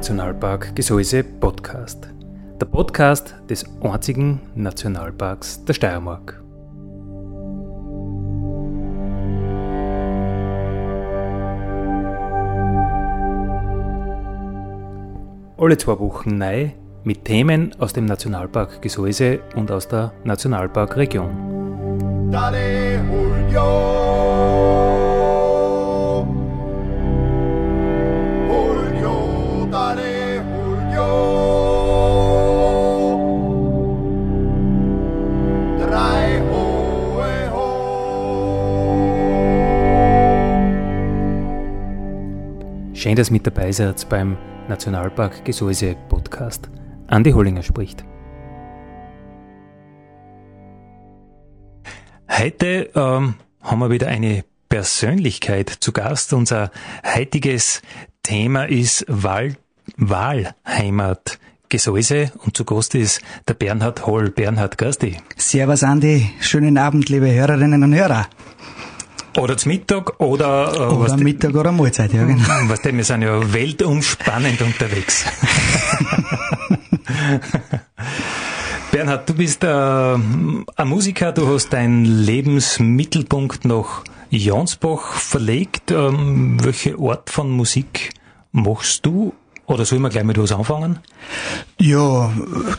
Nationalpark Gesäuse Podcast. Der Podcast des einzigen Nationalparks der Steiermark. Alle zwei Wochen neu mit Themen aus dem Nationalpark Gesäuse und aus der Nationalparkregion. Dale, Julio. Schön, dass ihr mit dabei seid beim Nationalpark Gesäuse Podcast. Andi Hollinger spricht. Heute ähm, haben wir wieder eine Persönlichkeit zu Gast. Unser heutiges Thema ist Wahl Wahlheimat. Gesäuse und zu Gast ist der Bernhard Holl. Bernhard Gasti. Servus Andi, schönen Abend, liebe Hörerinnen und Hörer. Oder zum Mittag oder... Äh, oder Mittag oder Mahlzeit, ja genau. Was denn, wir sind ja weltumspannend unterwegs. Bernhard, du bist äh, ein Musiker, du hast deinen Lebensmittelpunkt nach Jansbach verlegt. Ähm, welche Art von Musik machst du oder sollen wir gleich mit was anfangen? Ja,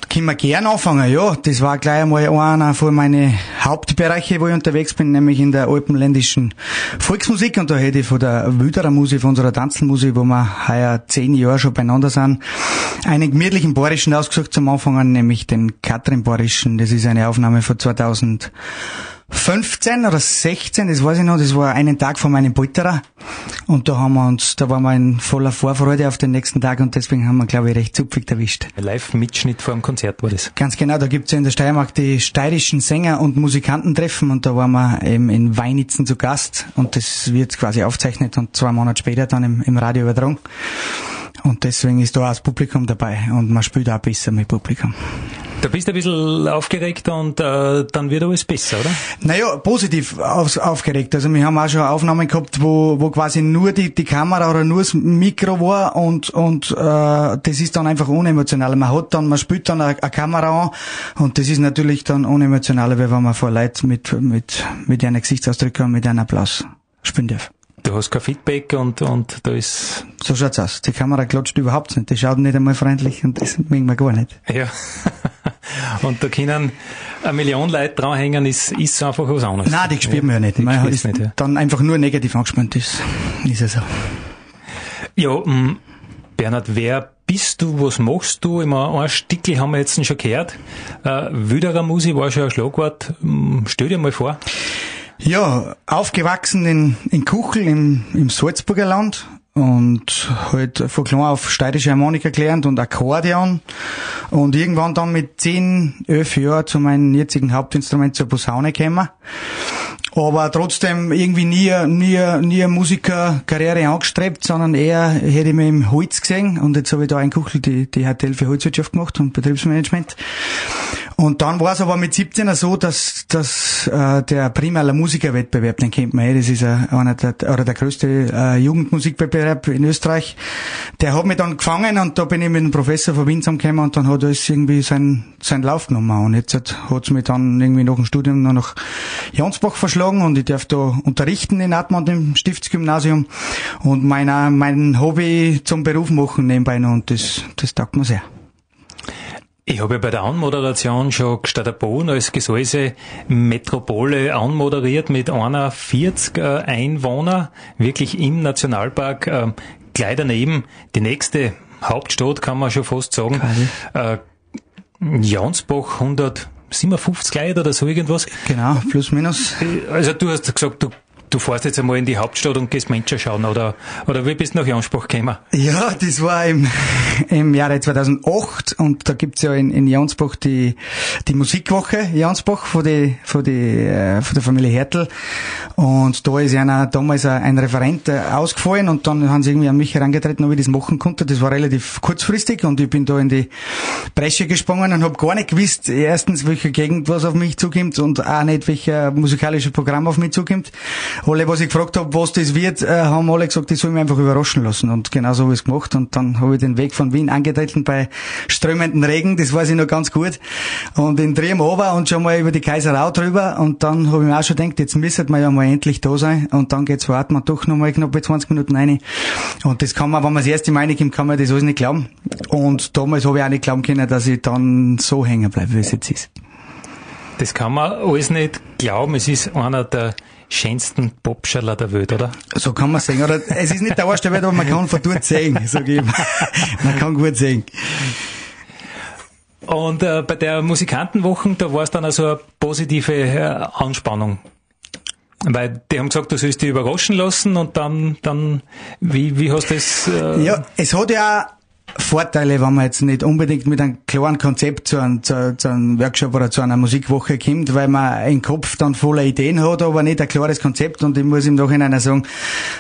können wir gern anfangen, ja. Das war gleich einmal einer von meinen Hauptbereiche, wo ich unterwegs bin, nämlich in der alpenländischen Volksmusik. Und da hätte ich von der Wüderer Musik, von unserer Tanzenmusik, wo wir heuer zehn Jahre schon beieinander sind, einen gemütlichen Borischen ausgesucht zum Anfangen, nämlich den Katrin Borischen. Das ist eine Aufnahme von 2000. 15 oder 16, das weiß ich noch, das war einen Tag vor meinem Polterer. Und da haben wir uns, da waren wir in voller Vorfreude auf den nächsten Tag und deswegen haben wir, glaube ich, recht zupfig erwischt. Live-Mitschnitt vor dem Konzert war das. Ganz genau, da gibt's ja in der Steiermark die steirischen Sänger und Musikantentreffen und da waren wir eben in Weinitzen zu Gast und das wird quasi aufzeichnet und zwei Monate später dann im, im Radio übertragen. Und deswegen ist da auch das Publikum dabei und man spielt auch besser mit Publikum. Da bist du ein bisschen aufgeregt und äh, dann wird alles besser, oder? Naja, positiv auf, aufgeregt. Also wir haben auch schon Aufnahmen gehabt, wo, wo quasi nur die, die Kamera oder nur das Mikro war und, und äh, das ist dann einfach unemotional. Man hat dann, man spielt dann eine, eine Kamera an und das ist natürlich dann unemotionaler, wie wenn man vor Leuten mit, mit, mit einer Gesichtsausdrücke und mit einem Applaus spielen darf. Du hast kein Feedback und, und da ist... So schaut's aus. Die Kamera klatscht überhaupt nicht. Die schaut nicht einmal freundlich und das mögen wir gar nicht. Ja. und da können eine Million Leute dranhängen, ist, ist einfach was anderes. Nein, die spüren wir ja nicht. Man ist nicht, ja. dann einfach nur negativ angespannt ist. Ist es so. Ja, m, Bernhard, wer bist du, was machst du? Immer ein Stickel haben wir jetzt schon gehört. Äh, Wüderer Musik war schon ein Schlagwort. Stell dir mal vor. Ja, aufgewachsen in, in Kuchel im, im Salzburger Land und halt von klein auf steirische Harmonika gelernt und Akkordeon. Und irgendwann dann mit zehn, elf Jahren zu meinem jetzigen Hauptinstrument zur Posaune gekommen. Aber trotzdem irgendwie nie, nie, nie Musikerkarriere angestrebt, sondern eher hätte ich mich im Holz gesehen. Und jetzt habe ich da einkuchelt die, die HTL für Holzwirtschaft gemacht und Betriebsmanagement. Und dann war es aber mit 17er so, dass, dass äh, der Primaler Musikerwettbewerb, den kennt man eh, das ist einer der, oder der größte äh, Jugendmusikwettbewerb in Österreich, der hat mich dann gefangen und da bin ich mit dem Professor von Wien zusammengekommen und dann hat alles irgendwie seinen, seinen Lauf genommen. Und jetzt hat es mich dann irgendwie nach dem Studium noch nach Jansbach verschlagen und ich darf da unterrichten in Atmund im Stiftsgymnasium und mein, mein Hobby zum Beruf machen nebenbei noch und das, das taugt mir sehr. Ich habe ja bei der Anmoderation schon Bohn als Gesäuse Metropole anmoderiert mit einer 40 äh, Einwohner, wirklich im Nationalpark, äh, gleich daneben die nächste Hauptstadt, kann man schon fast sagen. Äh, Jansbach 100 57 Leute oder so irgendwas. Genau, plus minus. Also du hast gesagt, du du fährst jetzt einmal in die Hauptstadt und gehst Menschen schauen, oder, oder wie bist du nach Janspach gekommen? Ja, das war im, im Jahre 2008 und da gibt's ja in, in Jansbach die, die Musikwoche Jansbach von, die, von, die, äh, von der Familie Hertel und da ist einer damals ein Referent äh, ausgefallen und dann haben sie irgendwie an mich herangetreten, ob ich das machen konnte. Das war relativ kurzfristig und ich bin da in die Bresche gesprungen und habe gar nicht gewusst, erstens, welche Gegend was auf mich zukommt und auch nicht, welcher musikalische Programm auf mich zukommt. Alle, was ich gefragt habe, was das wird, äh, haben alle gesagt, ich soll mich einfach überraschen lassen. Und genau so habe ich es gemacht. Und dann habe ich den Weg von Wien angetreten bei strömenden Regen, das weiß ich noch ganz gut. Und in Triem runter und schon mal über die Kaiserau drüber. Und dann habe ich mir auch schon gedacht, jetzt müsste wir ja mal endlich da sein. Und dann geht's warten wir doch noch mal knapp 20 Minuten rein. Und das kann man, wenn man das erste Mal reinkommt, kann man das alles nicht glauben. Und damals habe ich auch nicht glauben können, dass ich dann so hängen bleibe, wie es jetzt ist. Das kann man alles nicht glauben. Es ist einer der schönsten Popschaller der Welt, oder? So kann man sehen. Oder es ist nicht der der Welt, aber man kann von dort sehen, sag ich immer. Man kann gut sehen. Und äh, bei der Musikantenwochen, da war es dann also eine positive äh, Anspannung. Weil die haben gesagt, du sollst dich überraschen lassen und dann, dann, wie, wie hast du das? Äh ja, es hat ja Vorteile, wenn man jetzt nicht unbedingt mit einem klaren Konzept zu einem, zu, zu einem Workshop oder zu einer Musikwoche kommt, weil man im Kopf dann voller Ideen hat, aber nicht ein klares Konzept. Und ich muss im Nachhinein sagen,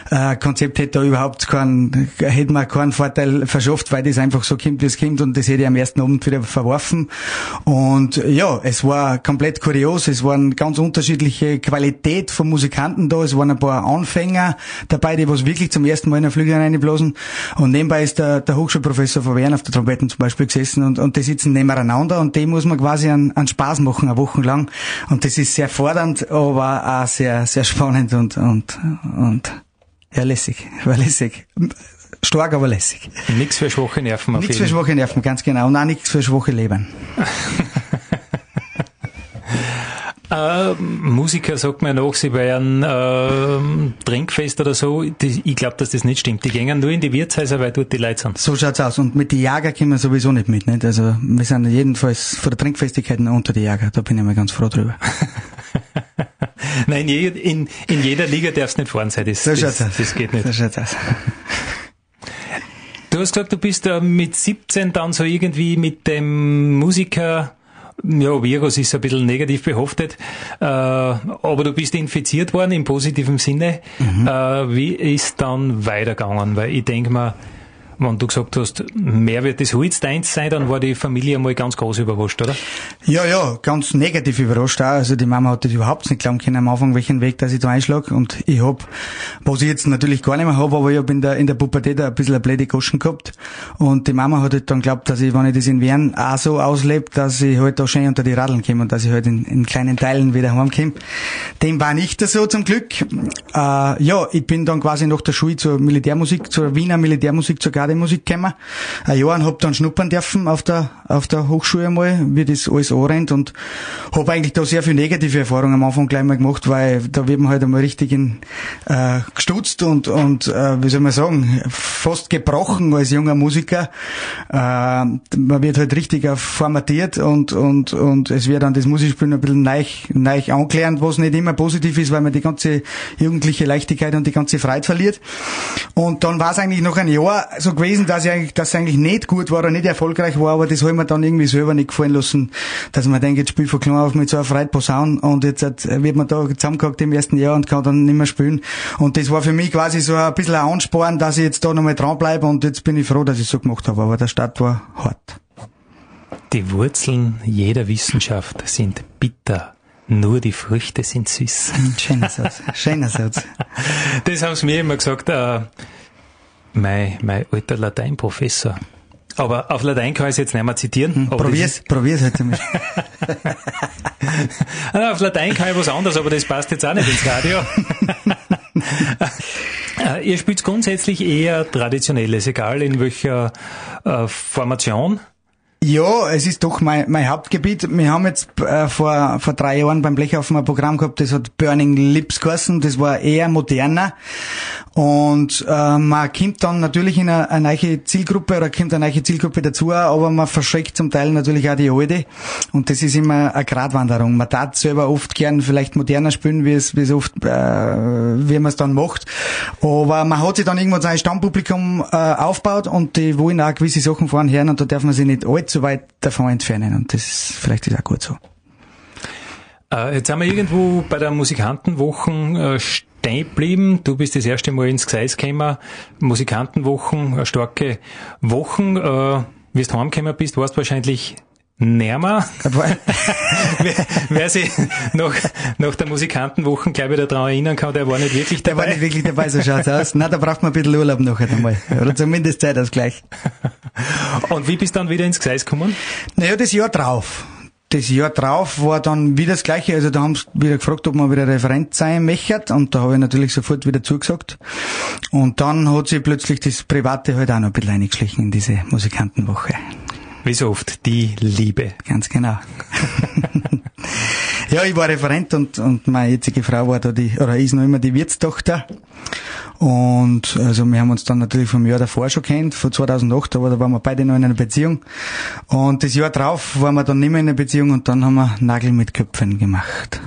äh, Konzept hätte da überhaupt keinen, hätte man keinen Vorteil verschafft, weil das einfach so kommt, wie es kommt. Und das hätte ich am ersten Abend wieder verworfen. Und ja, es war komplett kurios. Es waren ganz unterschiedliche Qualität von Musikanten da. Es waren ein paar Anfänger dabei, die was wirklich zum ersten Mal in den Flügel reinblasen. Und nebenbei ist der, der Hochschulprofessor Professor Verwehren auf der Trompeten zum Beispiel gesessen und, und die sitzen nebeneinander und dem muss man quasi einen, einen Spaß machen, eine Woche lang. Und das ist sehr fordernd, aber auch sehr, sehr spannend und, und, und ja, lässig, war lässig. Stark, aber lässig. Nichts für schwache Nerven. Nichts für schwache Nerven, ganz genau. Und auch nichts für schwache Leben. Äh, Musiker sagt mir nach, sie wären äh, Trinkfest oder so. ich glaube, dass das nicht stimmt. Die gehen nur in die Wirtshäuser, weil dort die Leute sind. So schaut's aus. Und mit die Jager kommen wir sowieso nicht mit. Nicht? Also wir sind jedenfalls von der Trinkfestigkeiten unter die Jager. Da bin ich mal ganz froh drüber. Nein, in, in, in, jeder Liga darfst du nicht fahren sein. Das, so das, das, das geht nicht. So schaut's aus. Du hast gesagt, du bist äh, mit 17 dann so irgendwie mit dem Musiker ja, Virus ist ein bisschen negativ behaftet, äh, aber du bist infiziert worden im positiven Sinne. Mhm. Äh, wie ist dann weitergegangen? Weil ich denke mal, wenn du gesagt hast, mehr wird das Holz deins sein, dann war die Familie einmal ganz groß überrascht, oder? Ja, ja, ganz negativ überrascht auch. Also die Mama hat das überhaupt nicht glauben können am Anfang, welchen Weg, dass ich da einschlage. Und ich hab, was ich jetzt natürlich gar nicht mehr habe, aber ich hab in der, in der Pubertät ein bisschen eine blöde Goschen gehabt. Und die Mama hat halt dann geglaubt, dass ich, wenn ich das in Wien auch so auslebe, dass ich halt da schön unter die Radeln komme und dass ich halt in, in kleinen Teilen wieder heimkomme. Dem war nicht so zum Glück. Äh, ja, ich bin dann quasi nach der Schule zur Militärmusik, zur Wiener Militärmusik, zur Garde Musik gekommen. Ein Jahr und hab dann schnuppern dürfen auf der, auf der Hochschule mal, wie das alles anrennt und hab eigentlich da sehr viel negative Erfahrungen am Anfang gleich mal gemacht, weil da wird man halt einmal richtig in, äh, gestutzt und, und äh, wie soll man sagen, fast gebrochen als junger Musiker. Äh, man wird halt richtig formatiert und, und, und es wird dann das Musikspielen ein bisschen neu, neu angelernt, was nicht immer positiv ist, weil man die ganze jugendliche Leichtigkeit und die ganze Freiheit verliert. Und dann war es eigentlich noch ein Jahr so gewesen, dass, ich eigentlich, dass es eigentlich nicht gut war oder nicht erfolgreich war, aber das habe ich mir dann irgendwie selber nicht gefallen lassen, dass man denkt, jetzt spiel von klein auf mit so einer Freudposaun und jetzt wird man da zusammengehackt im ersten Jahr und kann dann nicht mehr spielen. Und das war für mich quasi so ein bisschen ein Ansporn, dass ich jetzt da nochmal dranbleibe und jetzt bin ich froh, dass ich so gemacht habe, aber der Start war hart. Die Wurzeln jeder Wissenschaft sind bitter. Nur die Früchte sind süß. Schöner Satz. Schöner Satz. Das haben sie mir immer gesagt. Äh, mein, mein alter Lateinprofessor. Aber auf Latein kann ich es jetzt nicht mehr zitieren. Hm, probier's, probier's halt damit. auf Latein kann ich was anderes, aber das passt jetzt auch nicht ins Radio. Äh, ihr spielt grundsätzlich eher traditionelles, egal in welcher äh, Formation. Ja, es ist doch mein, mein Hauptgebiet. Wir haben jetzt äh, vor, vor drei Jahren beim Blechhaufen ein Programm gehabt, das hat Burning Lips geheißen. Das war eher moderner. Und äh, man kommt dann natürlich in eine, eine neue Zielgruppe oder kommt eine neue Zielgruppe dazu, aber man verschreckt zum Teil natürlich auch die alte. Und das ist immer eine Gratwanderung. Man tat selber oft gern vielleicht moderner spielen, wie es, wie es oft, äh, wie man es dann macht. Aber man hat sich dann irgendwann sein Stammpublikum äh, aufgebaut und die wollen auch gewisse Sachen fahren hören und da darf man sich nicht allzu weit davon entfernen. Und das ist, vielleicht ist auch gut so. Äh, jetzt sind wir irgendwo bei der Musikantenwochen äh, stehen geblieben. Du bist das erste Mal ins Gseis gekommen. Musikantenwochen, starke Wochen. Äh, wie du heimgekommen bist, warst wahrscheinlich Närmer. wer, wer sich noch nach der Musikantenwoche gleich wieder daran erinnern kann, der war nicht wirklich dabei. Der war nicht wirklich dabei, so schaut's aus. Na, da braucht man ein bisschen Urlaub noch einmal. Oder zumindest Zeitausgleich. Und wie bist du dann wieder ins Gseis gekommen? Naja, das Jahr drauf. Das Jahr drauf war dann wieder das Gleiche. Also da haben sie wieder gefragt, ob man wieder Referent sein möchte. Und da habe ich natürlich sofort wieder zugesagt. Und dann hat sich plötzlich das Private halt auch noch ein bisschen eingeschlichen in diese Musikantenwoche. Wie so oft, die Liebe. Ganz genau. ja, ich war Referent und, und meine jetzige Frau war da die, oder ist noch immer die Wirtstochter. Und also wir haben uns dann natürlich vom Jahr davor schon kennt, von 2008, aber da waren wir beide noch in einer Beziehung. Und das Jahr drauf waren wir dann nicht mehr in einer Beziehung und dann haben wir Nagel mit Köpfen gemacht.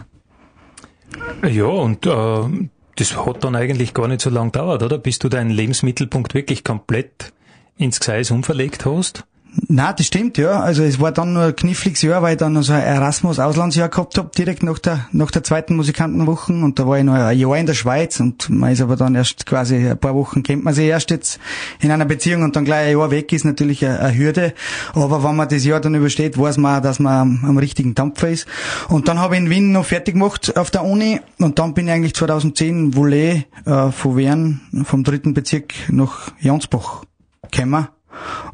Ja, und äh, das hat dann eigentlich gar nicht so lang gedauert, oder? Bis du deinen Lebensmittelpunkt wirklich komplett ins Gseis umverlegt hast? Na, das stimmt, ja. Also es war dann nur ein kniffliges Jahr, weil ich dann so ein Erasmus-Auslandsjahr gehabt hab direkt nach der, nach der zweiten Musikantenwoche. Und da war ich noch ein Jahr in der Schweiz und man ist aber dann erst quasi ein paar Wochen kennt man sich erst jetzt in einer Beziehung und dann gleich ein Jahr weg ist natürlich eine, eine Hürde. Aber wenn man das Jahr dann übersteht, weiß man, dass man am, am richtigen Dampfer ist. Und dann habe ich in Wien noch fertig gemacht auf der Uni und dann bin ich eigentlich 2010 Volet äh, von Wern, vom dritten Bezirk nach Jansbach gekommen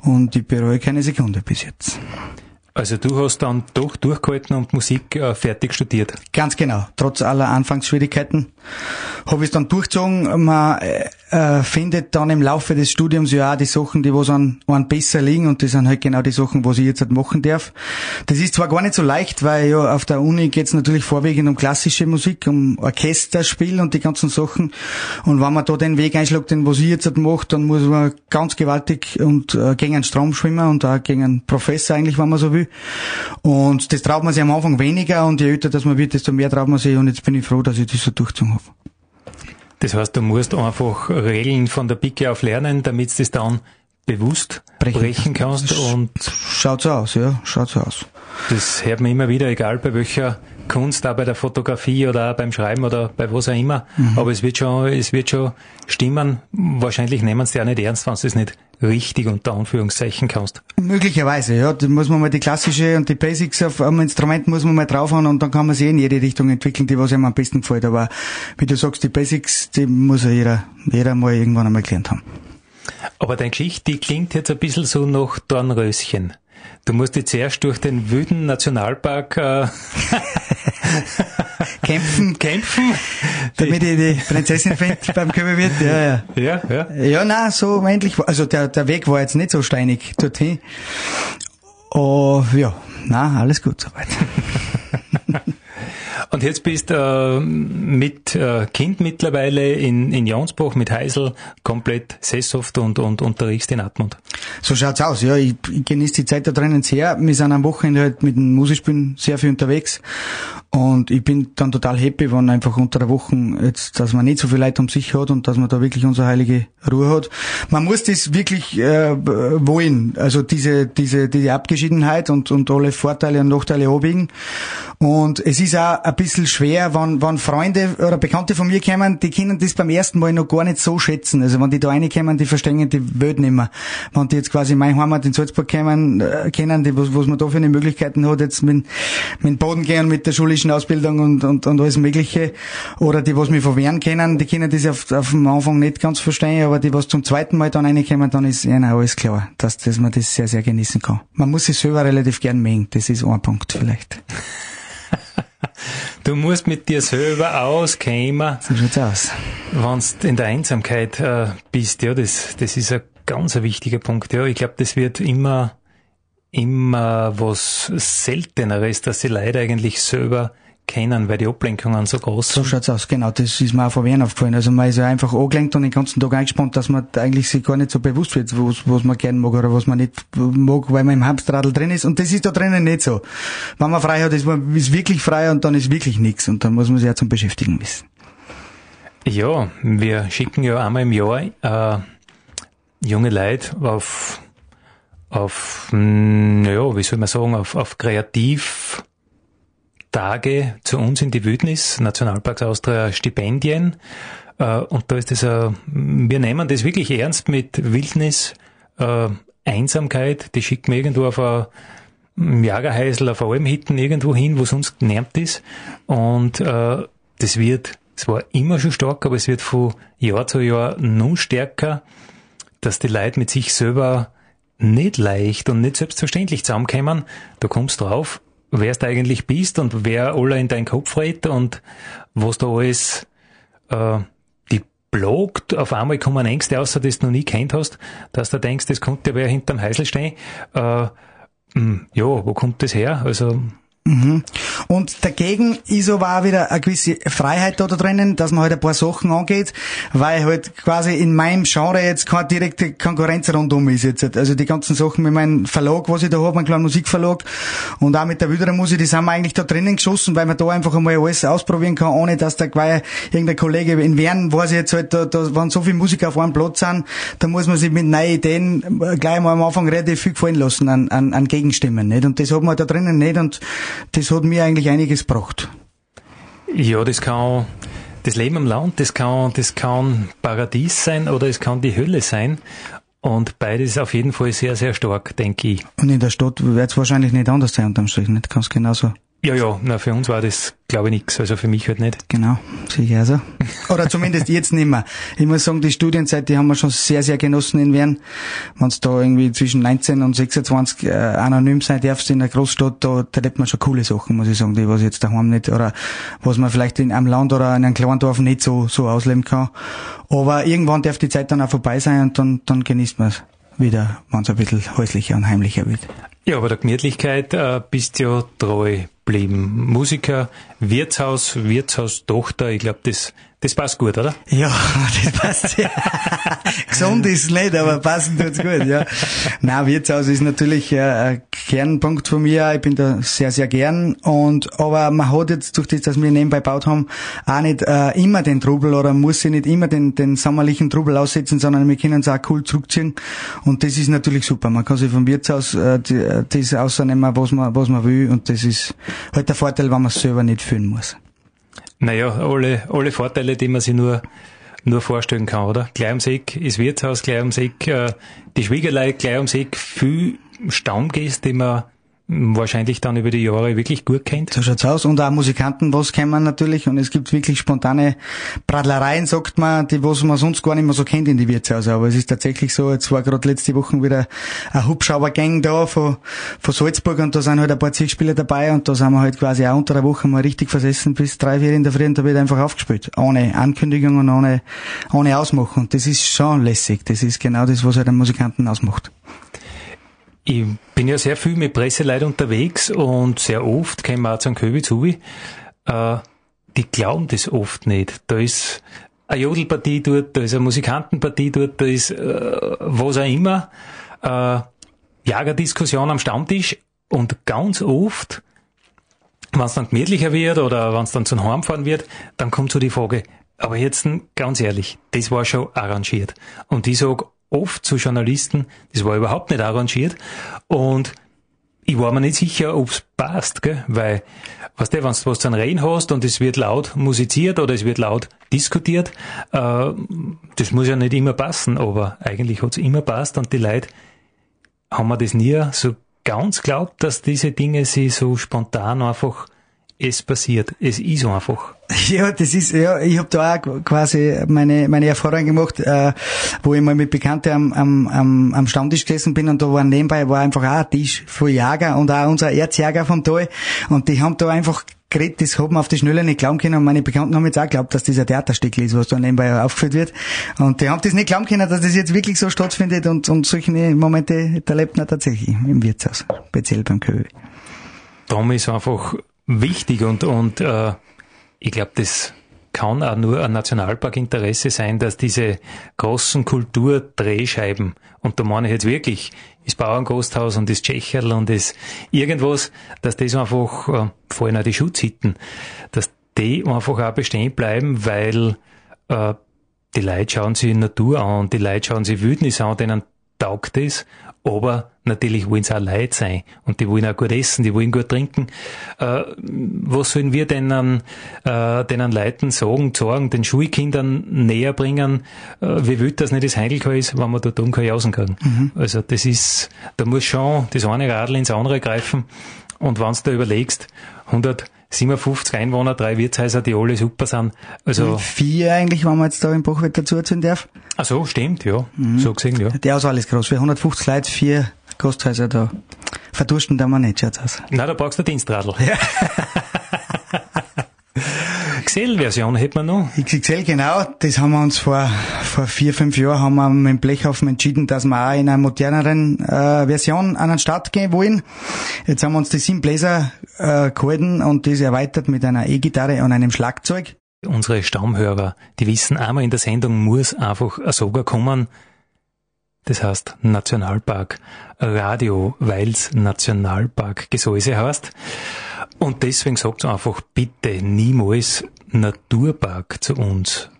und ich bereue keine Sekunde bis jetzt. Also du hast dann doch durchgehalten und Musik äh, fertig studiert. Ganz genau. Trotz aller Anfangsschwierigkeiten habe ich es dann durchgezogen. Man äh, findet dann im Laufe des Studiums ja auch die Sachen, die was an, an besser liegen und das sind halt genau die Sachen, was ich jetzt halt machen darf. Das ist zwar gar nicht so leicht, weil ja auf der Uni geht es natürlich vorwiegend um klassische Musik, um Orchesterspiel und die ganzen Sachen. Und wenn man da den Weg einschlägt, den was ich jetzt halt mache, dann muss man ganz gewaltig und äh, gegen einen Strom schwimmen und auch gegen einen Professor eigentlich, wenn man so will. Und das traut man sich am Anfang weniger und je älter das man wird, desto mehr traut man sich und jetzt bin ich froh, dass ich das so durchgezogen habe. Das heißt, du musst einfach Regeln von der Pike auf lernen, damit du das dann bewusst brechen, brechen kannst und schaut so aus, ja, schaut so aus. Das hört man immer wieder, egal bei welcher Kunst, auch bei der Fotografie oder auch beim Schreiben oder bei was auch immer. Mhm. Aber es wird schon, es wird schon stimmen. Wahrscheinlich nehmen sie ja nicht ernst, wenn du es nicht richtig unter Anführungszeichen kannst. Möglicherweise, ja. Da muss man mal die klassische und die Basics auf einem Instrument muss man mal draufhauen und dann kann man sie in jede Richtung entwickeln, die was einem am besten gefällt. Aber wie du sagst, die Basics, die muss ja jeder, jeder mal irgendwann einmal gelernt haben. Aber deine Geschichte, die klingt jetzt ein bisschen so nach Dornröschen. Du musst jetzt zuerst durch den wüden Nationalpark äh, kämpfen. kämpfen. Damit ich die Prinzessin finde beim Köberwirt. Ja, ja. Ja, ja. Ja, nein, so endlich. Also der, der Weg war jetzt nicht so steinig dorthin. Oh, ja, na, alles gut soweit. Und jetzt bist äh, mit äh, Kind mittlerweile in, in Jansbach mit Heisel komplett sesshaft und, und unterrichst in Atmund. So schaut's aus, ja. Ich, ich genieße die Zeit da drinnen sehr. Wir sind am Wochenende halt mit dem Musikspielen sehr viel unterwegs. Und ich bin dann total happy, wenn einfach unter der Woche jetzt, dass man nicht so viel Leute um sich hat und dass man da wirklich unsere heilige Ruhe hat. Man muss das wirklich äh, wollen. Also diese, diese, diese Abgeschiedenheit und, und alle Vorteile und Nachteile abwägen. Und es ist auch ein bisschen schwer, wenn, wenn Freunde oder Bekannte von mir kommen, die können das beim ersten Mal noch gar nicht so schätzen. Also wenn die da reinkommen, die verstehen die Welt nicht mehr. Wenn die jetzt quasi in mein Heimat in Salzburg kommen, äh, kennen, die, was, was man da für eine Möglichkeiten hat, jetzt mit, mit dem Boden gehen, mit der schulischen Ausbildung und, und, und alles Mögliche. Oder die, was mich von Wehren kennen, die können das auf, auf dem Anfang nicht ganz verstehen, aber die, was zum zweiten Mal dann reinkommen, dann ist ihnen alles klar, dass, dass man das sehr, sehr genießen kann. Man muss sich selber relativ gern mengen. Das ist ein Punkt vielleicht. Du musst mit dir selber auskommen. So schaut's aus. Wenn du in der Einsamkeit äh, bist, ja, das, das ist ein ganz wichtiger Punkt. Ja, ich glaube, das wird immer, immer was Selteneres, dass sie Leute eigentlich selber kennen, weil die Ablenkungen so groß sind. So schaut's aus, genau. Das ist mir auch von Wien aufgefallen. Also man ist ja einfach angelenkt und den ganzen Tag eingespannt, dass man eigentlich sich gar nicht so bewusst wird, was, was man gern mag oder was man nicht mag, weil man im Hamsterradl drin ist. Und das ist da drinnen nicht so. Wenn man frei hat, ist man ist wirklich frei und dann ist wirklich nichts. Und dann muss man sich ja zum Beschäftigen wissen. Ja, wir schicken ja einmal im Jahr äh, junge Leute auf auf, ja, wie soll man sagen, auf, auf kreativ Tage zu uns in die Wildnis, Nationalparks Austria Stipendien. Äh, und da ist das, äh, wir nehmen das wirklich ernst mit Wildnis, äh, Einsamkeit, die schickt mir irgendwo auf eine Jagerhäusl auf allem Hitten irgendwo hin, wo sonst genähmt ist. Und äh, das wird, es war immer schon stark, aber es wird von Jahr zu Jahr nun stärker, dass die Leute mit sich selber nicht leicht und nicht selbstverständlich zusammenkommen. Da kommst drauf, wer du eigentlich bist und wer alle in deinen Kopf redet und was da alles äh, die blockt. Auf einmal kommen Ängste außer dass du noch nie kennt hast, dass du denkst, das könnte wer hinterm Heisel stehen. Äh, hm, ja, wo kommt das her? Also Mhm. Und dagegen ist aber auch wieder eine gewisse Freiheit da, drinnen, dass man halt ein paar Sachen angeht, weil halt quasi in meinem Genre jetzt keine direkte Konkurrenz rundum ist jetzt. Also die ganzen Sachen mit meinem Verlag, was ich da habe, mein kleiner Musikverlag und auch mit der Wüderer Musik, die sind wir eigentlich da drinnen geschossen, weil man da einfach einmal alles ausprobieren kann, ohne dass da gleich irgendein Kollege in Wern weiß ich jetzt halt, da, da wenn so viele Musiker auf einem Platz sind, da muss man sich mit neuen Ideen gleich mal am Anfang relativ viel gefallen lassen an, an, an Gegenstimmen, nicht? Und das hat man da drinnen nicht und das hat mir eigentlich einiges gebracht. Ja, das kann das Leben am Land, das kann, das kann Paradies sein oder es kann die Hölle sein. Und beides auf jeden Fall sehr, sehr stark, denke ich. Und in der Stadt wird es wahrscheinlich nicht anders sein unterm Strich, nicht? Kannst genauso ja, ja, na, für uns war das, glaube ich, nichts. Also für mich halt nicht. Genau, sicher also. Oder zumindest jetzt nicht mehr. Ich muss sagen, die Studienzeit, die haben wir schon sehr, sehr genossen in Wien. Wenn da irgendwie zwischen 19 und 26 äh, anonym sein darfst in der Großstadt, da, da lebt man schon coole Sachen, muss ich sagen, die was jetzt daheim nicht, oder was man vielleicht in einem Land oder in einem kleinen Dorf nicht so, so ausleben kann. Aber irgendwann darf die Zeit dann auch vorbei sein und dann, dann genießt man es wieder, wenn es ein bisschen häuslicher und heimlicher wird. Ja, aber der Gemütlichkeit äh, bist ja treu geblieben. Musiker, Wirtshaus, Wirtshaustochter, ich glaube, das, das passt gut, oder? Ja, das passt ja. Gesund ist nicht, aber passen tut's gut, ja. Nein, Wirtshaus ist natürlich äh, Kernpunkt von mir. Ich bin da sehr, sehr gern. Und, aber man hat jetzt durch das, dass wir nebenbei gebaut haben, auch nicht äh, immer den Trubel oder muss sich nicht immer den, den sommerlichen Trubel aussetzen, sondern wir können es auch cool zurückziehen. Und das ist natürlich super. Man kann sich vom Wirtshaus äh, äh das ausnehmen, was man, was man will. Und das ist halt der Vorteil, wenn man es selber nicht fühlen muss. Naja, alle, alle Vorteile, die man sich nur, nur vorstellen kann, oder? Gleich ums Eck ist Wirtshaus, gleich ums Eck, äh, die Schwiegerlei, gleich ums Eck, viel Stammgäste, die man wahrscheinlich dann über die Jahre wirklich gut kennt. So schaut's aus. Und auch Musikanten, was kennen natürlich. Und es gibt wirklich spontane Bradlereien, sagt man, die was man sonst gar nicht mehr so kennt in die Wirtshäuser. Aber es ist tatsächlich so, jetzt war gerade letzte Woche wieder ein Hubschraubergang da von, von Salzburg und da sind halt ein paar Zielspieler dabei und da sind wir halt quasi auch unter der Woche mal richtig versessen bis drei, vier in der Früh und da wird einfach aufgespielt. Ohne Ankündigung und ohne, ohne Ausmachen. Und das ist schon lässig. Das ist genau das, was halt einen Musikanten ausmacht. Ich bin ja sehr viel mit Presseleuten unterwegs und sehr oft kommen wir auch zum Köbi zu. Äh, die glauben das oft nicht. Da ist eine Jodelpartie dort, da ist eine Musikantenpartie dort, da ist äh, was auch immer. Äh, Jagerdiskussion am Stammtisch und ganz oft, wenn es dann gemütlicher wird oder wenn es dann zum Heimfahren wird, dann kommt so die Frage, aber jetzt ganz ehrlich, das war schon arrangiert. Und ich sag, oft zu Journalisten, das war überhaupt nicht arrangiert und ich war mir nicht sicher, ob's passt, gell? weil, weißt du, wenn du was zu Reden hast und es wird laut musiziert oder es wird laut diskutiert, äh, das muss ja nicht immer passen, aber eigentlich hat's immer passt und die Leute haben mir das nie so ganz glaubt, dass diese Dinge sie so spontan einfach es passiert. Es ist einfach. Ja, das ist, ja, ich habe da auch quasi meine, meine Erfahrung gemacht, äh, wo ich mal mit Bekannten am, am, am, am Stammtisch gesessen bin und da war nebenbei war einfach auch ein Tisch voll Jäger und auch unser Erzjäger vom Tal und die haben da einfach geredet, das hat man auf die Schnelle nicht glauben können und meine Bekannten haben jetzt auch geglaubt, dass das ein Theaterstück ist, was da nebenbei aufgeführt wird und die haben das nicht glauben können, dass das jetzt wirklich so stattfindet und, und solche Momente erlebt man tatsächlich im Wirtshaus, speziell beim Köhl. Darum ist einfach wichtig und, und äh, ich glaube, das kann auch nur ein Nationalparkinteresse sein, dass diese großen Kulturdrehscheiben, und da meine ich jetzt wirklich das Bauerngasthaus und das Tschecherl und das irgendwas, dass das einfach, äh, vor allem auch die Schutzhitten, dass die einfach auch bestehen bleiben, weil äh, die Leute schauen sich Natur an, die Leute schauen sich Wildnis an, denen taugt es, aber natürlich wollen es auch Leute sein und die wollen auch gut essen, die wollen gut trinken. Äh, was sollen wir denn äh, den Leuten sagen, sagen, den Schulkindern näher bringen, äh, wie wild das nicht das Heidelka ist, wenn man da dumm keine Jausen kriegen. Mhm. Also das ist, da muss schon das eine Radl ins andere greifen und wenn du da überlegst, 157 Einwohner, drei Wirtshäuser, die alle super sind. Also vier eigentlich, wenn man jetzt da im Buchwert dazu erzählen darf. Ach so, stimmt, ja. Mhm. So gesehen, ja. Der ist alles groß. Für 150 Leute, vier Gasthäuser da. Verdursten da man nicht, schaut's aus. Nein, da brauchst du Dienstradl. Ja. XL-Version hätte man noch. XXL, genau. Das haben wir uns vor, vor vier, fünf Jahren haben wir mit dem Blechhaufen entschieden, dass wir auch in einer moderneren äh, Version an den Start gehen wollen. Jetzt haben wir uns die Sim Blazer äh, gehalten und das erweitert mit einer E-Gitarre und einem Schlagzeug. Unsere Stammhörer, die wissen, einmal in der Sendung muss einfach ein Sogar kommen. Das heißt Nationalpark Radio, weil's Nationalpark Gesäuse heißt. Und deswegen sagt einfach bitte niemals Naturpark zu uns.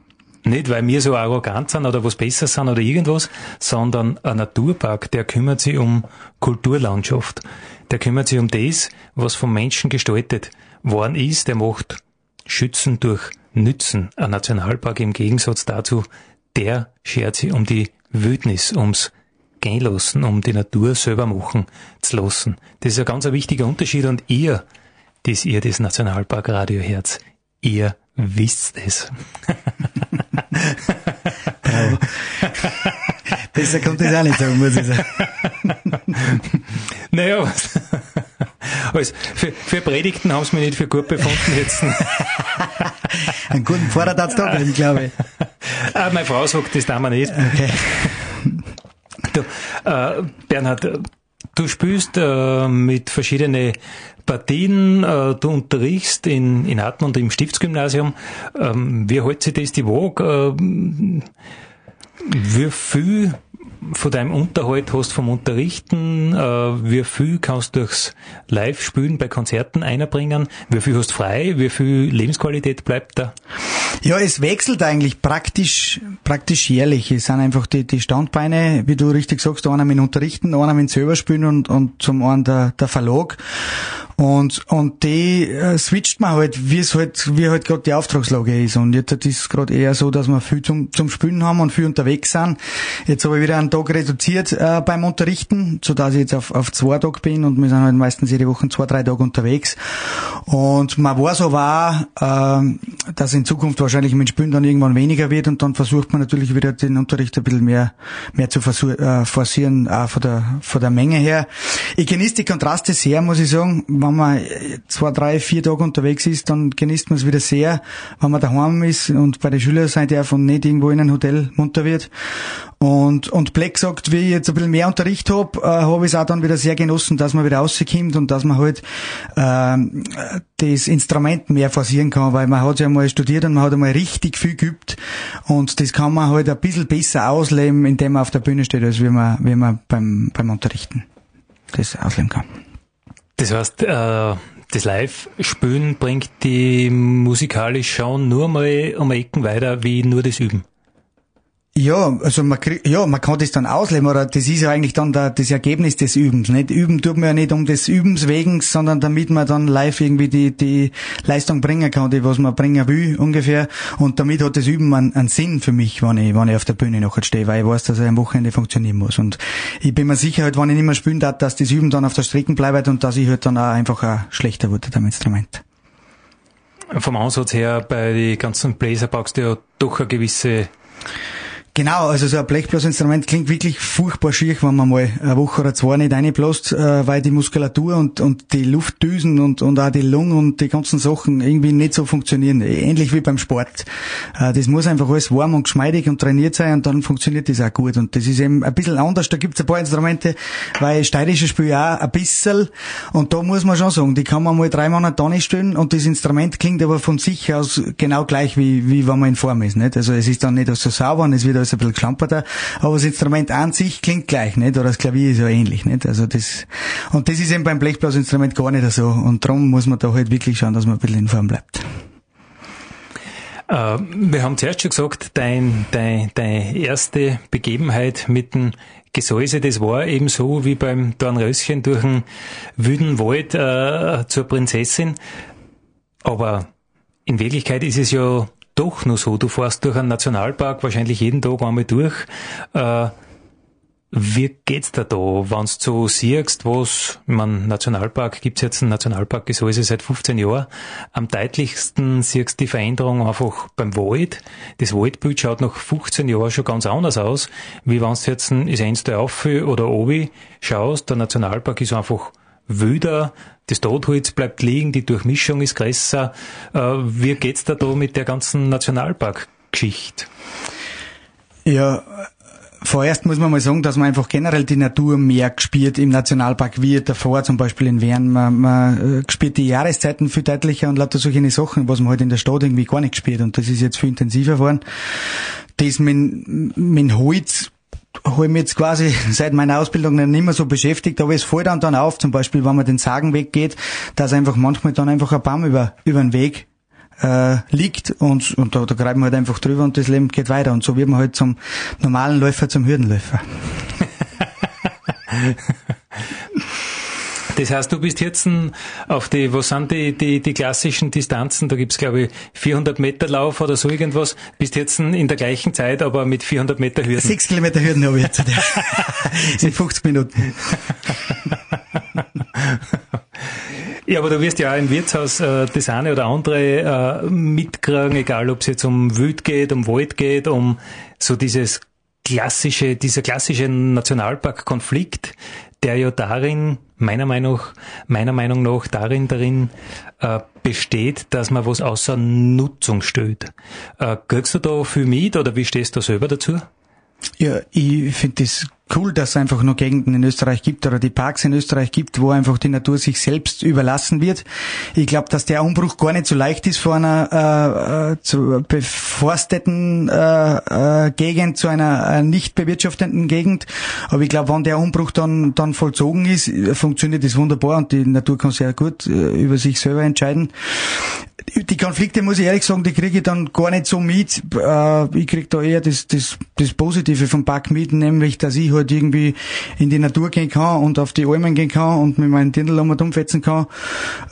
Nicht, weil wir so arrogant sind oder was besser sind oder irgendwas, sondern ein Naturpark, der kümmert sich um Kulturlandschaft. Der kümmert sich um das, was vom Menschen gestaltet worden ist. Der macht Schützen durch Nützen. Ein Nationalpark im Gegensatz dazu, der schert sich um die Wildnis, ums gehen lassen, um die Natur selber machen zu lassen. Das ist ein ganz wichtiger Unterschied und ihr, das ihr das Nationalpark Radio Herz, ihr wisst es. Bravo. Besser kommt das auch nicht sagen, muss ich sagen. naja, also für, für Predigten haben sie mich nicht für gut befunden jetzt. Einen guten Vorrat hat's da drin, glaube ich. Ah, meine Frau sagt, das tun wir nicht. Okay. Du, äh, Bernhard, du spielst äh, mit verschiedenen Partien, äh, du unterrichst in, in Hartmund im Stiftsgymnasium. Ähm, wie hält sich das die Waage? Äh, wie viel von deinem Unterhalt hast vom Unterrichten, äh, wie viel kannst du durchs Live-Spielen bei Konzerten einbringen, wie viel hast du frei, wie viel Lebensqualität bleibt da? Ja, es wechselt eigentlich praktisch, praktisch jährlich. Es sind einfach die, die Standbeine, wie du richtig sagst, einer mit Unterrichten, einer mit selber spielen und, und zum einen der, der Verlag. Und, und die äh, switcht man halt, wie es halt, wie halt gerade die Auftragslage ist. Und jetzt ist es gerade eher so, dass wir viel zum, zum Spielen haben und viel unterwegs sind. Jetzt habe ich wieder einen Tag reduziert äh, beim Unterrichten, so dass ich jetzt auf, auf zwei Tage bin und wir sind halt meistens jede Woche zwei, drei Tage unterwegs. Und man weiß aber auch, äh, dass in Zukunft wahrscheinlich mit Spielen dann irgendwann weniger wird und dann versucht man natürlich wieder den Unterricht ein bisschen mehr, mehr zu äh, forcieren, auch von der, von der Menge her. Ich genieße die Kontraste sehr, muss ich sagen wenn man zwei, drei, vier Tage unterwegs ist, dann genießt man es wieder sehr, wenn man daheim ist und bei den Schülern sein darf und nicht irgendwo in einem Hotel munter wird. Und, und Black sagt, wie ich jetzt ein bisschen mehr Unterricht hab, äh, habe ich es auch dann wieder sehr genossen, dass man wieder rauskommt und dass man halt äh, das Instrument mehr forcieren kann, weil man hat ja mal studiert und man hat einmal richtig viel geübt und das kann man halt ein bisschen besser ausleben, indem man auf der Bühne steht, als wie man, wie man beim, beim Unterrichten das ausleben kann. Das heißt, äh, das Live-Spielen bringt die musikalisch schon nur mal um Ecken weiter wie nur das Üben. Ja, also man krieg, ja, man kann das dann ausleben, oder das ist ja eigentlich dann der, das Ergebnis des Übens. Nicht üben tut man ja nicht um des Übens wegen, sondern damit man dann live irgendwie die, die Leistung bringen kann, die was man bringen will, ungefähr. Und damit hat das Üben einen, einen Sinn für mich, wenn ich, wenn ich auf der Bühne nachher stehe, weil ich weiß, dass er am Wochenende funktionieren muss. Und ich bin mir sicher, halt, wenn ich nicht mehr spielen darf, dass das Üben dann auf der Strecke bleibt und dass ich halt dann auch einfach auch schlechter wurde am Instrument. Vom Ansatz her, bei den ganzen Bläser brauchst du ja doch eine gewisse Genau, also so ein Blechblasinstrument klingt wirklich furchtbar schier, wenn man mal eine Woche oder zwei nicht reinbläst, äh, weil die Muskulatur und, und die Luftdüsen und, und auch die Lungen und die ganzen Sachen irgendwie nicht so funktionieren. Ähnlich wie beim Sport. Äh, das muss einfach alles warm und geschmeidig und trainiert sein und dann funktioniert das auch gut. Und das ist eben ein bisschen anders. Da gibt's ein paar Instrumente, weil steirische spiele auch ein bisschen und da muss man schon sagen, die kann man mal drei Monate da nicht stellen und das Instrument klingt aber von sich aus genau gleich, wie, wie wenn man in Form ist. Nicht? Also es ist dann nicht so sauber und es wird ein bisschen geschlamperter, aber das Instrument an sich klingt gleich, nicht? Oder das Klavier ist ja ähnlich, nicht? Also das, und das ist eben beim Blechblasinstrument gar nicht so. Und darum muss man da halt wirklich schauen, dass man ein bisschen in Form bleibt. Äh, wir haben zuerst schon gesagt, dein, dein, deine erste Begebenheit mit dem Gesäuse, das war eben so wie beim Dornröschen durch einen wüden Wald äh, zur Prinzessin. Aber in Wirklichkeit ist es ja doch nur so, du fährst durch einen Nationalpark wahrscheinlich jeden Tag einmal durch. Äh, wie geht's da da, wenn du so siehst, was, ich mein, Nationalpark, gibt's jetzt einen Nationalpark Gesäuse seit 15 Jahren, am deutlichsten siehst du die Veränderung einfach beim Wald. Das Waldbild schaut nach 15 Jahren schon ganz anders aus, wie wenn du jetzt ein, ist eins der auf oder obi schaust, der Nationalpark ist einfach wilder, das Totholz bleibt liegen, die Durchmischung ist größer. Äh, wie geht's da da mit der ganzen Nationalpark-Geschichte? Ja, Vorerst muss man mal sagen, dass man einfach generell die Natur mehr gespielt im Nationalpark wie davor, zum Beispiel in Wern. Man, man äh, spielt die Jahreszeiten viel deutlicher und lauter solche Sachen, was man halt in der Stadt irgendwie gar nicht gespielt. Und das ist jetzt viel intensiver geworden. Das mit, mit Holz habe ich mich jetzt quasi seit meiner Ausbildung nicht mehr so beschäftigt, aber es fällt dann dann auf, zum Beispiel, wenn man den Sagenweg geht, dass einfach manchmal dann einfach ein Baum über, über den Weg äh, liegt und, und da, da greifen wir halt einfach drüber und das Leben geht weiter. Und so wird man halt zum normalen Läufer zum Hürdenläufer. Das heißt, du bist jetzt auf die, was sind die, die, die klassischen Distanzen? Da gibt's glaube ich, 400 Meter Lauf oder so irgendwas. Bist jetzt in der gleichen Zeit, aber mit 400 Meter Hürden. Sechs Kilometer Hürden habe ich jetzt. in 50 Minuten. Ja, aber du wirst ja auch im Wirtshaus äh, das eine oder andere äh, mitkriegen, egal ob es jetzt um Wild geht, um Wald geht, um so dieses klassische, dieser klassische Nationalpark-Konflikt, der ja darin, meiner Meinung, meiner Meinung nach, darin, darin äh, besteht, dass man was außer Nutzung stellt. Äh, kriegst du da viel mit oder wie stehst du selber dazu? Ja, ich finde das cool, dass es einfach nur Gegenden in Österreich gibt oder die Parks in Österreich gibt, wo einfach die Natur sich selbst überlassen wird. Ich glaube, dass der Umbruch gar nicht so leicht ist von einer äh, äh, zu beforsteten äh, äh, Gegend zu einer äh, nicht bewirtschafteten Gegend. Aber ich glaube, wenn der Umbruch dann dann vollzogen ist, funktioniert das wunderbar und die Natur kann sehr gut äh, über sich selber entscheiden die Konflikte, muss ich ehrlich sagen, die kriege ich dann gar nicht so mit. Äh, ich kriege da eher das, das, das Positive vom Park mit, nämlich, dass ich halt irgendwie in die Natur gehen kann und auf die Almen gehen kann und mit meinen Dirndl umfetzen kann,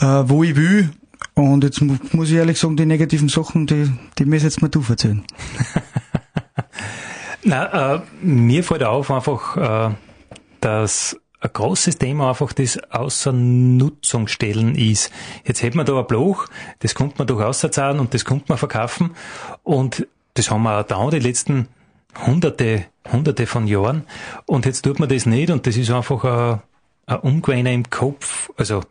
äh, wo ich will. Und jetzt muss ich ehrlich sagen, die negativen Sachen, die, die müssen jetzt mal du erzählen. Na, äh, mir fällt auf einfach, äh, dass ein großes Thema einfach das Außernutzungsstellen ist. Jetzt hätten wir da ein Bloch, das kommt man durch auszahlen und das kommt man verkaufen und das haben wir auch da die letzten hunderte, hunderte von Jahren und jetzt tut man das nicht und das ist einfach ein, ein Umgewöhner im Kopf, also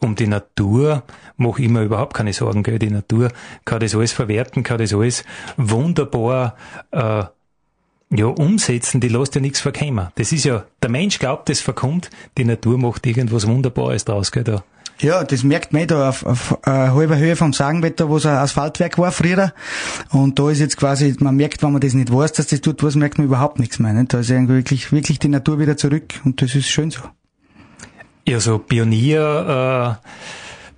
um die Natur mache ich mir überhaupt keine Sorgen, gell? die Natur kann das alles verwerten, kann das alles wunderbar äh, ja, umsetzen, die lässt ja nichts verkommen. Das ist ja, der Mensch glaubt, das verkommt, die Natur macht irgendwas Wunderbares draus, gell, da. Ja, das merkt man eh da auf, auf äh, halber Höhe vom Sagenwetter, wo es ein Asphaltwerk war früher. Und da ist jetzt quasi, man merkt, wenn man das nicht weiß, dass das tut was, merkt man überhaupt nichts mehr. Nicht? Da ist eigentlich wirklich, wirklich die Natur wieder zurück und das ist schön so. Ja, so Pionier, äh,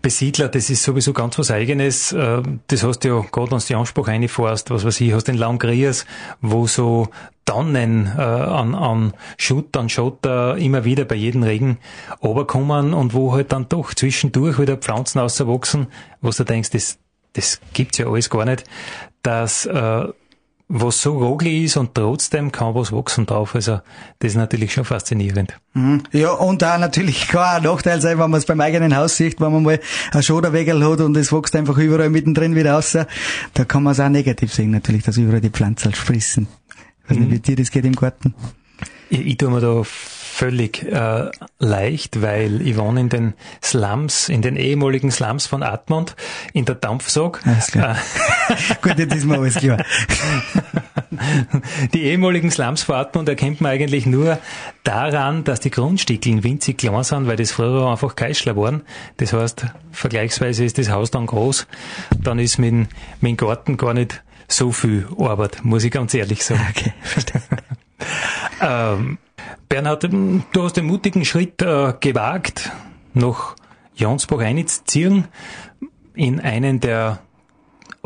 Besiedler, das ist sowieso ganz was Eigenes. Äh, das hast du ja gerade, wenn du die Anspruch reinfährst, was weiß ich, hast den Langriers, wo so Tonnen äh, an, an Schutt, an Schotter immer wieder bei jedem Regen runterkommen und wo halt dann doch zwischendurch wieder Pflanzen auswachsen, wo du denkst, das, das gibt's ja alles gar nicht, dass äh, was so rogli ist und trotzdem kann was wachsen drauf. Also das ist natürlich schon faszinierend. Mhm. Ja, und auch natürlich kann ein Nachteil sein, wenn man es beim eigenen Haus sieht, wenn man mal ein Schoderwegel hat und es wächst einfach überall mittendrin wieder raus. Da kann man es auch negativ sehen, natürlich, dass überall die Pflanzen sprießen. Ich weiß nicht, mhm. wie dir das geht im Garten. Ich, ich tue mir da völlig äh, leicht, weil ich wohne in den Slums, in den ehemaligen Slums von Atmund, in der Dampfsog. Alles klar. Gut, jetzt ist mir alles klar. Die ehemaligen Slums von Atmund erkennt man eigentlich nur daran, dass die Grundstückeln winzig klein sind, weil das früher einfach Geischler waren. Das heißt, vergleichsweise ist das Haus dann groß, dann ist mit, mit dem Garten gar nicht so viel Arbeit, muss ich ganz ehrlich sagen. Okay, verstehe. ähm, Bernhard, du hast den mutigen Schritt äh, gewagt, nach einzuziehen, in einen der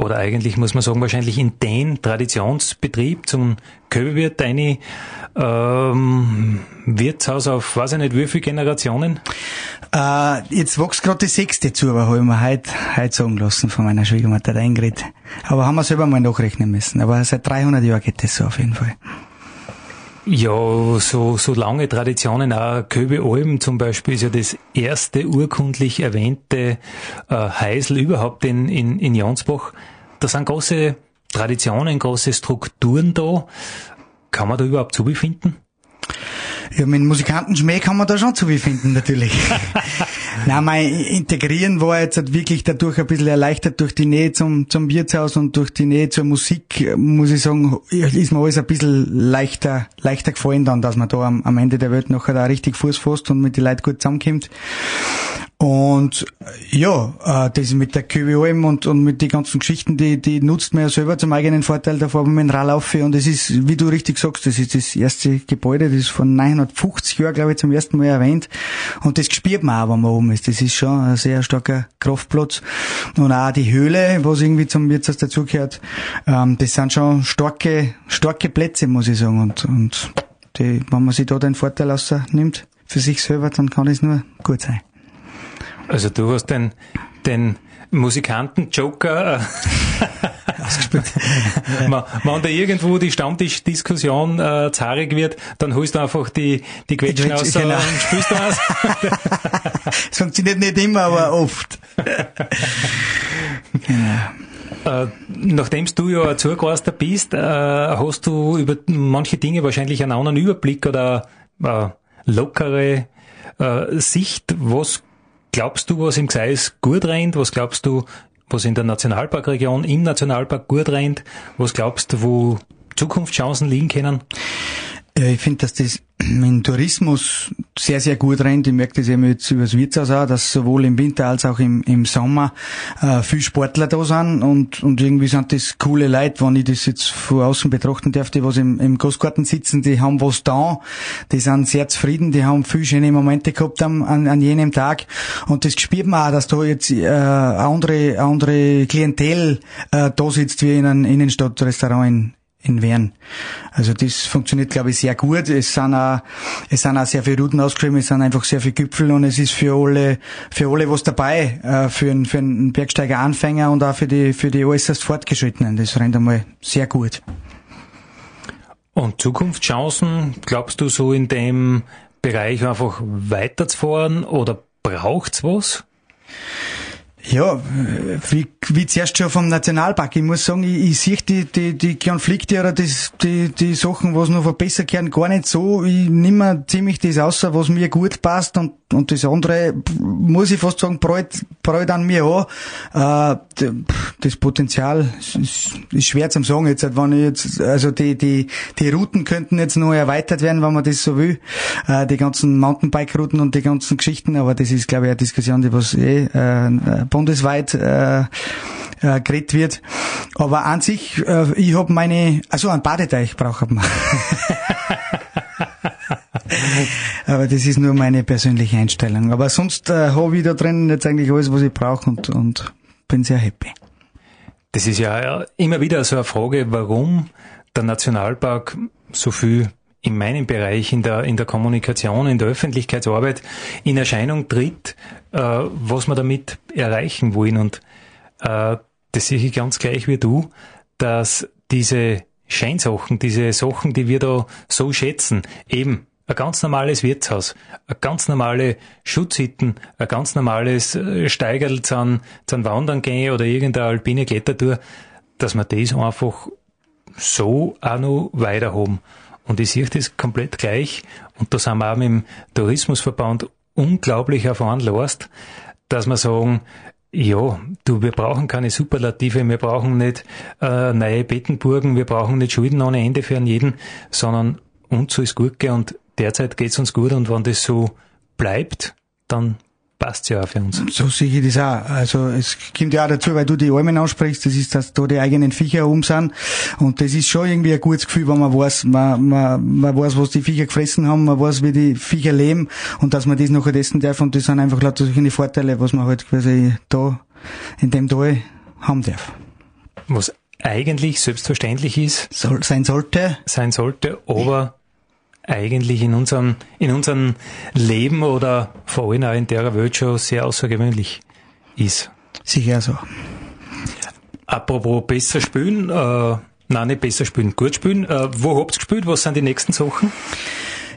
oder eigentlich muss man sagen, wahrscheinlich in den Traditionsbetrieb zum Köbelwirt deine ähm, Wirtshaus auf, weiß ich nicht, wie viele Generationen? Äh, jetzt wächst gerade die sechste zu, aber habe ich mir heute, heute sagen lassen von meiner Schwiegermutter, der Ingrid. Aber haben wir selber mal nachrechnen müssen. Aber seit 300 Jahren geht das so auf jeden Fall. Ja, so, so lange Traditionen. Auch Köbe Alben zum Beispiel ist ja das erste urkundlich erwähnte äh, Heisel überhaupt in, in, in Jansbach. Da sind große Traditionen, große Strukturen da. Kann man da überhaupt zubefinden? Ja, mit Musikantenschmäh kann man da schon zubefinden, natürlich. Nein, mein Integrieren war jetzt halt wirklich dadurch ein bisschen erleichtert durch die Nähe zum, zum Wirtshaus und durch die Nähe zur Musik, muss ich sagen, ist mir alles ein bisschen leichter, leichter gefallen dann, dass man da am, am Ende der Welt nachher da richtig Fuß fasst und mit den Leuten gut zusammenkommt. Und ja, äh, das mit der KWOM und, und mit den ganzen Geschichten, die, die nutzt man ja selber zum eigenen Vorteil, da fahren wir mit dem Radlaufe und es ist, wie du richtig sagst, das ist das erste Gebäude, das ist von 950 Jahren, glaube ich, zum ersten Mal erwähnt und das spürt man auch, wenn man oben ist. Das ist schon ein sehr starker Kraftplatz und auch die Höhle, was irgendwie zum Wirtshaus dazugehört, ähm, das sind schon starke, starke Plätze, muss ich sagen und, und die, wenn man sich da den Vorteil nimmt für sich selber, dann kann es nur gut sein. Also du hast den, den Musikanten Joker äh, ausgespielt. wenn, wenn da irgendwo die Stammtischdiskussion äh, zahrig wird, dann holst du einfach die, die Quetschen aus genau. und spielst aus. Es funktioniert nicht immer, aber oft. genau. Äh, nachdem du ja Zugaster bist, äh, hast du über manche Dinge wahrscheinlich einen anderen Überblick oder äh, lockere äh, Sicht. Was glaubst du, was im Gseis gut rennt? Was glaubst du, was in der Nationalparkregion im Nationalpark gut rennt? Was glaubst du, wo Zukunftschancen liegen können? Ja, ich finde, dass das im Tourismus sehr, sehr gut rennt. Ich merke das eben jetzt über das Wirtshaus auch, dass sowohl im Winter als auch im, im Sommer äh, viel Sportler da sind und, und irgendwie sind das coole Leute, wenn ich das jetzt von außen betrachten darf, die was im, im Großgarten sitzen, die haben was da, die sind sehr zufrieden, die haben viel schöne Momente gehabt am, an, an jenem Tag. Und das spürt man auch, dass da jetzt äh, andere, andere Klientel äh, da sitzt wie in einem Innenstadtrestaurant in, Wern. Also das funktioniert, glaube ich, sehr gut. Es sind auch, es sind auch sehr viele Routen ausgeschrieben, es sind einfach sehr viele Gipfel und es ist für alle, für alle was dabei, äh, für einen, für einen Bergsteiger-Anfänger und auch für die, für die äußerst Fortgeschrittenen. Das rennt einmal sehr gut. Und Zukunftschancen, glaubst du so in dem Bereich einfach weiterzufahren oder braucht's was? Ja, wie, wie zuerst schon vom Nationalpark. Ich muss sagen, ich, ich sehe die, die, die Konflikte oder das, die, die Sachen, was noch verbessern können, gar nicht so. Ich nehme ziemlich das außer, was mir gut passt und, und das andere, muss ich fast sagen, bräut, bräut an mir an. Äh, das Potenzial ist, ist schwer zum sagen jetzt, wenn ich jetzt, also die, die, die Routen könnten jetzt noch erweitert werden, wenn man das so will. Äh, die ganzen Mountainbike-Routen und die ganzen Geschichten, aber das ist, glaube ich, eine Diskussion, die was eh, äh, bundesweit äh, äh, geredet wird. Aber an sich, äh, ich habe meine, also einen Badeteich braucht man. Aber das ist nur meine persönliche Einstellung. Aber sonst äh, habe ich da drin jetzt eigentlich alles, was ich brauche und, und bin sehr happy. Das ist ja immer wieder so eine Frage, warum der Nationalpark so viel in meinem Bereich, in der, in der Kommunikation, in der Öffentlichkeitsarbeit in Erscheinung tritt, äh, was wir damit erreichen wollen. Und äh, das sehe ich ganz gleich wie du, dass diese Scheinsachen, diese Sachen, die wir da so schätzen, eben ein ganz normales Wirtshaus, eine ganz normale Schutzhütten, ein ganz normales äh, Steigerl zum, zum Wandern gehen oder irgendeine alpine Klettertour, dass wir das einfach so auch noch weiter haben. Und ich sehe das komplett gleich. Und da sind wir auch mit dem Tourismusverband unglaublich auf Last, dass wir sagen, ja, du, wir brauchen keine Superlative, wir brauchen nicht äh, neue Bettenburgen, wir brauchen nicht Schulden ohne Ende für jeden, sondern uns so ist gut gehen und derzeit geht's uns gut und wenn das so bleibt, dann passt ja auch für uns. So sehe ich das auch. Also es kommt ja auch dazu, weil du die Almen aussprichst, das ist, dass da die eigenen Viecher um sind. Und das ist schon irgendwie ein gutes Gefühl, wenn man weiß, man, man, man weiß, was die Viecher gefressen haben, man weiß, wie die Viecher leben und dass man das nachher essen darf. Und das sind einfach lauter solche Vorteile, was man halt quasi da in dem Tal haben darf. was eigentlich selbstverständlich ist. Soll, sein sollte. Sein sollte, aber eigentlich in unserem, in unserem Leben oder vor allem auch in der Welt schon sehr außergewöhnlich ist. Sicher so. Apropos besser spielen, äh, nein, nicht besser spielen, gut spielen. Äh, wo habt ihr gespielt? Was sind die nächsten Sachen?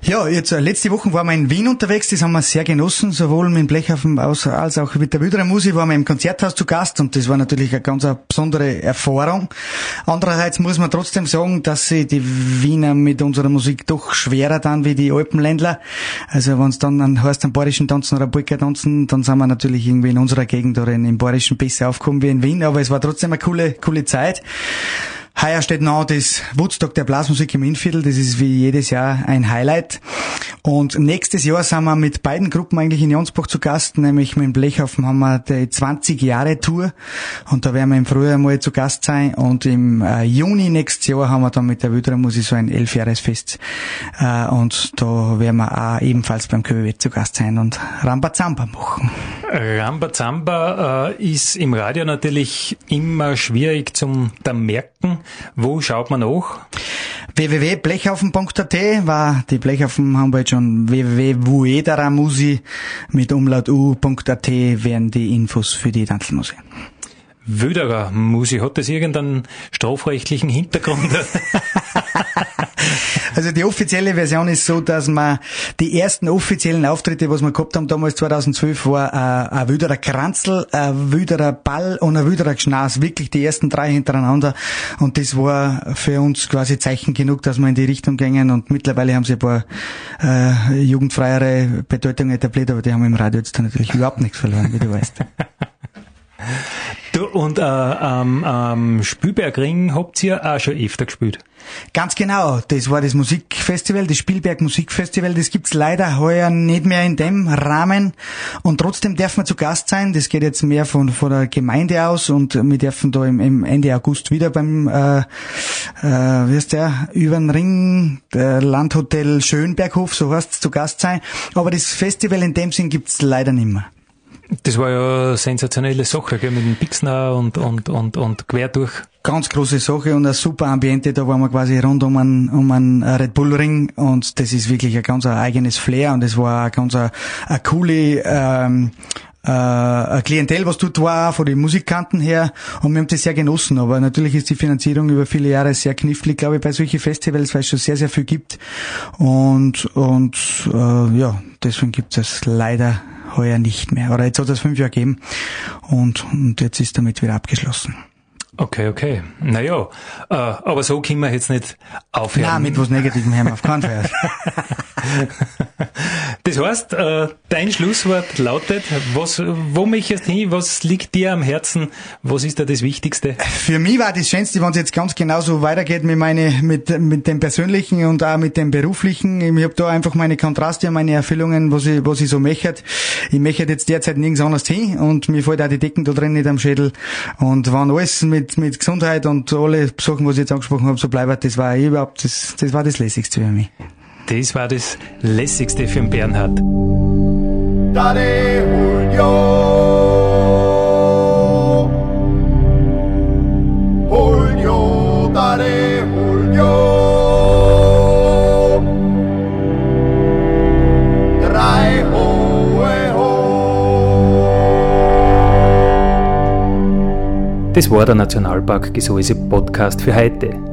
Ja, jetzt äh, letzte Woche waren wir in Wien unterwegs, das haben wir sehr genossen, sowohl mit dem Blechhaufen als auch mit der Wüderer waren wir im Konzerthaus zu Gast und das war natürlich eine ganz besondere Erfahrung. Andererseits muss man trotzdem sagen, dass sie die Wiener mit unserer Musik doch schwerer dann wie die Alpenländler. Also wenn es dann an heißt, am Bayerischen tanzen oder Polka tanzen, dann sind wir natürlich irgendwie in unserer Gegend oder in, im Bayerischen besser aufgekommen wie in Wien, aber es war trotzdem eine coole, coole Zeit. Heuer steht noch das Woodstock der Blasmusik im Innviertel. Das ist wie jedes Jahr ein Highlight. Und nächstes Jahr sind wir mit beiden Gruppen eigentlich in Jonsbach zu Gast, nämlich mit dem Blechhaufen haben wir die 20 Jahre Tour. Und da werden wir im Frühjahr mal zu Gast sein. Und im äh, Juni nächstes Jahr haben wir dann mit der Wüderer Musik so ein Elfjahresfest. Äh, und da werden wir auch ebenfalls beim KWW zu Gast sein und Rambazamba machen. Rambazamba äh, ist im Radio natürlich immer schwierig zum da merken. Wo schaut man nach? www.blechhaufen.at war die Blechhaufen haben wir jetzt schon www.vuedaramusi mit umlaut u.at werden die Infos für die Tanzelmusik. Wüderer Musi, hat das irgendeinen strafrechtlichen Hintergrund? Also die offizielle Version ist so, dass man die ersten offiziellen Auftritte, was wir gehabt haben, damals 2012, war äh, ein Wüderer Kranzel, ein Wüderer Ball und ein Wüderer Gschnaß. Wirklich die ersten drei hintereinander. Und das war für uns quasi Zeichen genug, dass wir in die Richtung gingen. Und mittlerweile haben sie ein paar äh, jugendfreiere Bedeutungen etabliert, aber die haben im Radio jetzt natürlich überhaupt nichts verloren, wie du weißt. Und äh, am, am Spielbergring habt ihr auch schon öfter gespielt? Ganz genau. Das war das Musikfestival, das Spielberg Musikfestival. Das gibt's leider heuer nicht mehr in dem Rahmen. Und trotzdem dürfen wir zu Gast sein. Das geht jetzt mehr von, von der Gemeinde aus. Und wir dürfen da im, im Ende August wieder beim, äh, äh, wie heißt der, über den Ring, der Landhotel Schönberghof, so heißt's, zu Gast sein. Aber das Festival in dem Sinn gibt's leider nicht mehr. Das war ja eine sensationelle Sache, gell, mit dem Pixner und, und, und, und quer durch. Ganz große Sache und ein super Ambiente. Da waren wir quasi rund um einen, um einen Red Bull Ring und das ist wirklich ein ganz eigenes Flair und es war eine ganz eine, eine coole, ähm, äh, ein Klientel, was dort war, von den Musikanten her. Und wir haben das sehr genossen. Aber natürlich ist die Finanzierung über viele Jahre sehr knifflig, glaube ich, bei solchen Festivals, weil es schon sehr, sehr viel gibt. Und, und äh, ja, deswegen gibt es leider heuer nicht mehr. Oder jetzt hat es fünf Jahre gegeben und, und jetzt ist damit wieder abgeschlossen. Okay, okay. Naja, äh, aber so können wir jetzt nicht aufhören. Nein, mit was Negativem hören wir auf keinen Fall. das heißt, äh, dein Schlusswort lautet, was, wo möchtest du hin, was liegt dir am Herzen, was ist da das Wichtigste? Für mich war das Schönste, wenn es jetzt ganz genauso weitergeht mit, meine, mit, mit dem Persönlichen und auch mit dem Beruflichen. Ich habe da einfach meine Kontraste und meine Erfüllungen, was ich, was ich so möchte. Ich möchte jetzt derzeit nirgends anders hin und mir fällt auch die Decken da drin nicht am Schädel. Und wenn alles mit, mit Gesundheit und alle Sachen, was ich jetzt angesprochen habe, so bleibt, das war überhaupt, das, das war das Lässigste für mich. Das war das Lässigste für den Bernhard. Dare Julio. Julio, dare Julio. Drei hohe ho. Das war der Nationalpark Gesäuse Podcast für heute.